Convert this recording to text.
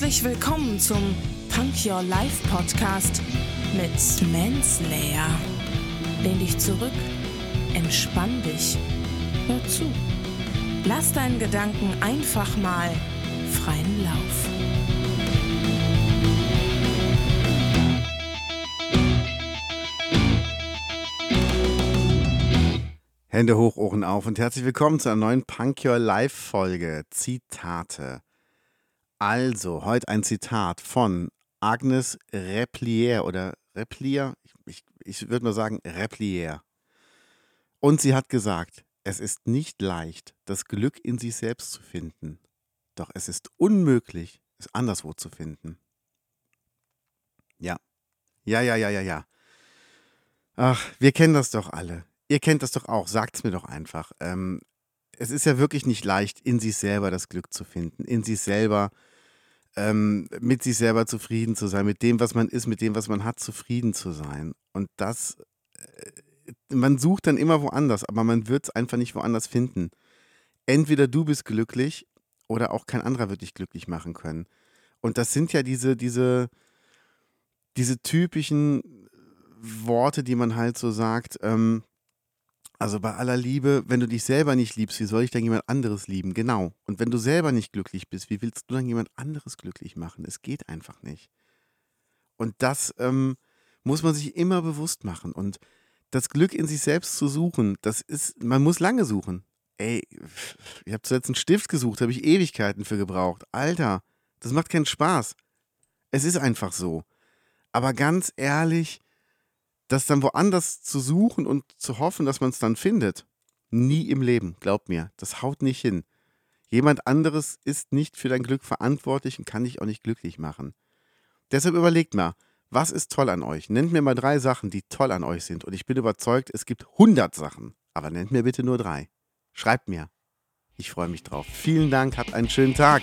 Herzlich willkommen zum Punk Your Life Podcast mit Manslayer. Lehn dich zurück, entspann dich, hör zu. Lass deinen Gedanken einfach mal freien Lauf. Hände hoch, Ohren auf und herzlich willkommen zu einer neuen Punk Your Life Folge. Zitate. Also, heute ein Zitat von Agnes Replier oder Replier, ich, ich würde mal sagen Replier. Und sie hat gesagt, es ist nicht leicht, das Glück in sich selbst zu finden, doch es ist unmöglich, es anderswo zu finden. Ja, ja, ja, ja, ja, ja. Ach, wir kennen das doch alle. Ihr kennt das doch auch, sagt es mir doch einfach. Ähm, es ist ja wirklich nicht leicht, in sich selber das Glück zu finden, in sich selber, ähm, mit sich selber zufrieden zu sein, mit dem, was man ist, mit dem, was man hat, zufrieden zu sein. Und das, äh, man sucht dann immer woanders, aber man wird es einfach nicht woanders finden. Entweder du bist glücklich oder auch kein anderer wird dich glücklich machen können. Und das sind ja diese, diese, diese typischen Worte, die man halt so sagt, ähm, also bei aller Liebe, wenn du dich selber nicht liebst, wie soll ich dann jemand anderes lieben? Genau. Und wenn du selber nicht glücklich bist, wie willst du dann jemand anderes glücklich machen? Es geht einfach nicht. Und das ähm, muss man sich immer bewusst machen. Und das Glück in sich selbst zu suchen, das ist, man muss lange suchen. Ey, ich habe zuletzt einen Stift gesucht, habe ich Ewigkeiten für gebraucht. Alter, das macht keinen Spaß. Es ist einfach so. Aber ganz ehrlich, das dann woanders zu suchen und zu hoffen, dass man es dann findet, nie im Leben, glaub mir, das haut nicht hin. Jemand anderes ist nicht für dein Glück verantwortlich und kann dich auch nicht glücklich machen. Deshalb überlegt mal, was ist toll an euch? Nennt mir mal drei Sachen, die toll an euch sind. Und ich bin überzeugt, es gibt 100 Sachen. Aber nennt mir bitte nur drei. Schreibt mir. Ich freue mich drauf. Vielen Dank, habt einen schönen Tag.